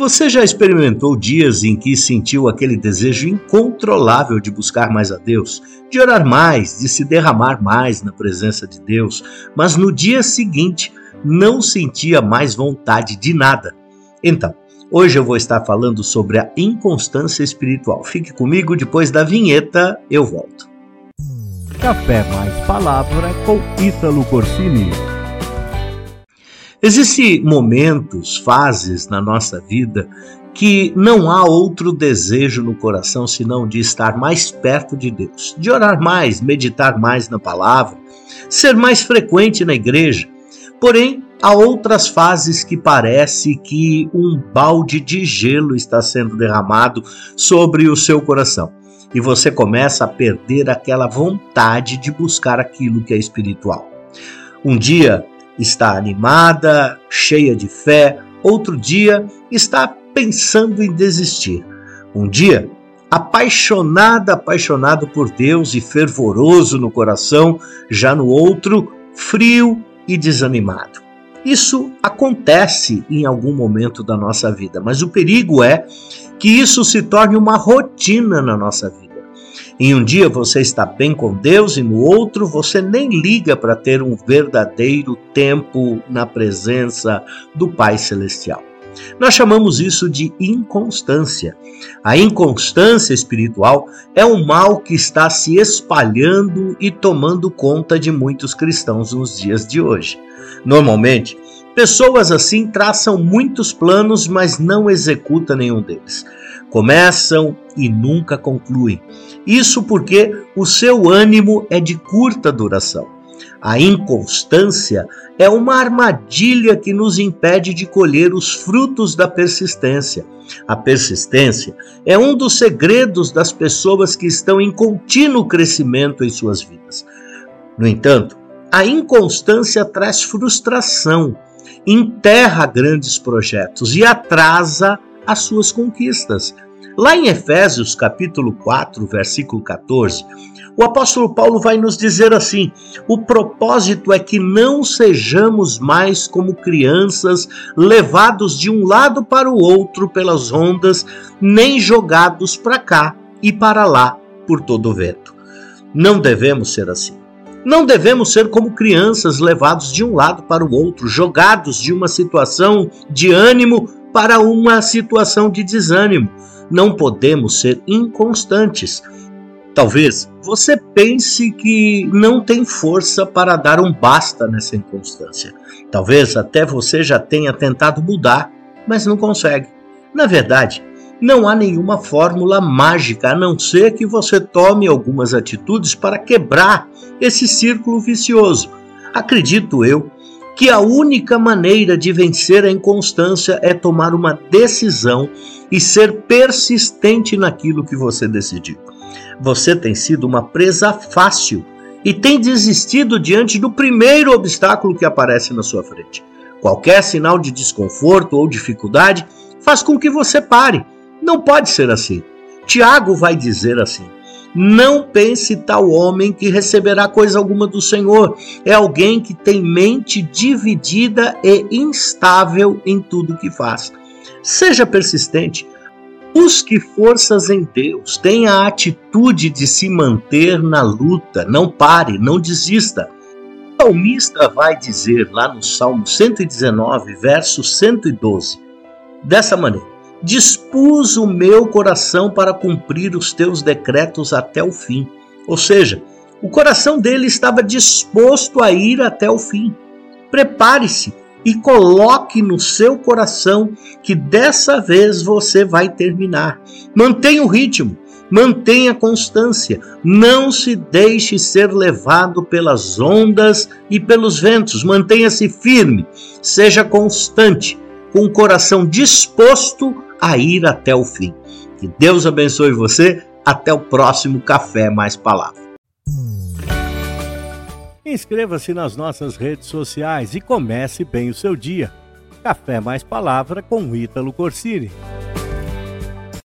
Você já experimentou dias em que sentiu aquele desejo incontrolável de buscar mais a Deus, de orar mais, de se derramar mais na presença de Deus, mas no dia seguinte não sentia mais vontade de nada? Então, hoje eu vou estar falando sobre a inconstância espiritual. Fique comigo, depois da vinheta eu volto. Café mais palavra com Ítalo Corsini. Existem momentos, fases na nossa vida que não há outro desejo no coração senão de estar mais perto de Deus, de orar mais, meditar mais na palavra, ser mais frequente na igreja. Porém, há outras fases que parece que um balde de gelo está sendo derramado sobre o seu coração e você começa a perder aquela vontade de buscar aquilo que é espiritual. Um dia está animada, cheia de fé, outro dia está pensando em desistir. Um dia, apaixonada, apaixonado por Deus e fervoroso no coração, já no outro, frio e desanimado. Isso acontece em algum momento da nossa vida, mas o perigo é que isso se torne uma rotina na nossa vida. Em um dia você está bem com Deus e no outro você nem liga para ter um verdadeiro tempo na presença do Pai Celestial. Nós chamamos isso de inconstância. A inconstância espiritual é um mal que está se espalhando e tomando conta de muitos cristãos nos dias de hoje. Normalmente, pessoas assim traçam muitos planos, mas não executam nenhum deles. Começam e nunca concluem. Isso porque o seu ânimo é de curta duração. A inconstância é uma armadilha que nos impede de colher os frutos da persistência. A persistência é um dos segredos das pessoas que estão em contínuo crescimento em suas vidas. No entanto, a inconstância traz frustração, enterra grandes projetos e atrasa as suas conquistas. Lá em Efésios capítulo 4, versículo 14, o apóstolo Paulo vai nos dizer assim: o propósito é que não sejamos mais como crianças, levados de um lado para o outro pelas ondas, nem jogados para cá e para lá por todo o vento. Não devemos ser assim. Não devemos ser como crianças levados de um lado para o outro, jogados de uma situação de ânimo para uma situação de desânimo. Não podemos ser inconstantes. Talvez você pense que não tem força para dar um basta nessa inconstância. Talvez até você já tenha tentado mudar, mas não consegue. Na verdade, não há nenhuma fórmula mágica a não ser que você tome algumas atitudes para quebrar esse círculo vicioso. Acredito eu que a única maneira de vencer a inconstância é tomar uma decisão e ser persistente naquilo que você decidiu. Você tem sido uma presa fácil e tem desistido diante do primeiro obstáculo que aparece na sua frente. Qualquer sinal de desconforto ou dificuldade faz com que você pare. Não pode ser assim. Tiago vai dizer assim: não pense tal homem que receberá coisa alguma do Senhor. É alguém que tem mente dividida e instável em tudo que faz. Seja persistente. Busque forças em Deus, tenha a atitude de se manter na luta, não pare, não desista. O salmista vai dizer lá no Salmo 119, verso 112, dessa maneira: dispus o meu coração para cumprir os teus decretos até o fim. Ou seja, o coração dele estava disposto a ir até o fim. Prepare-se e coloque no seu coração que dessa vez você vai terminar. Mantenha o ritmo, mantenha a constância, não se deixe ser levado pelas ondas e pelos ventos. Mantenha-se firme, seja constante, com o coração disposto a ir até o fim. Que Deus abençoe você. Até o próximo Café Mais Palavra. Inscreva-se nas nossas redes sociais e comece bem o seu dia. Café Mais Palavra com Ítalo Corsini.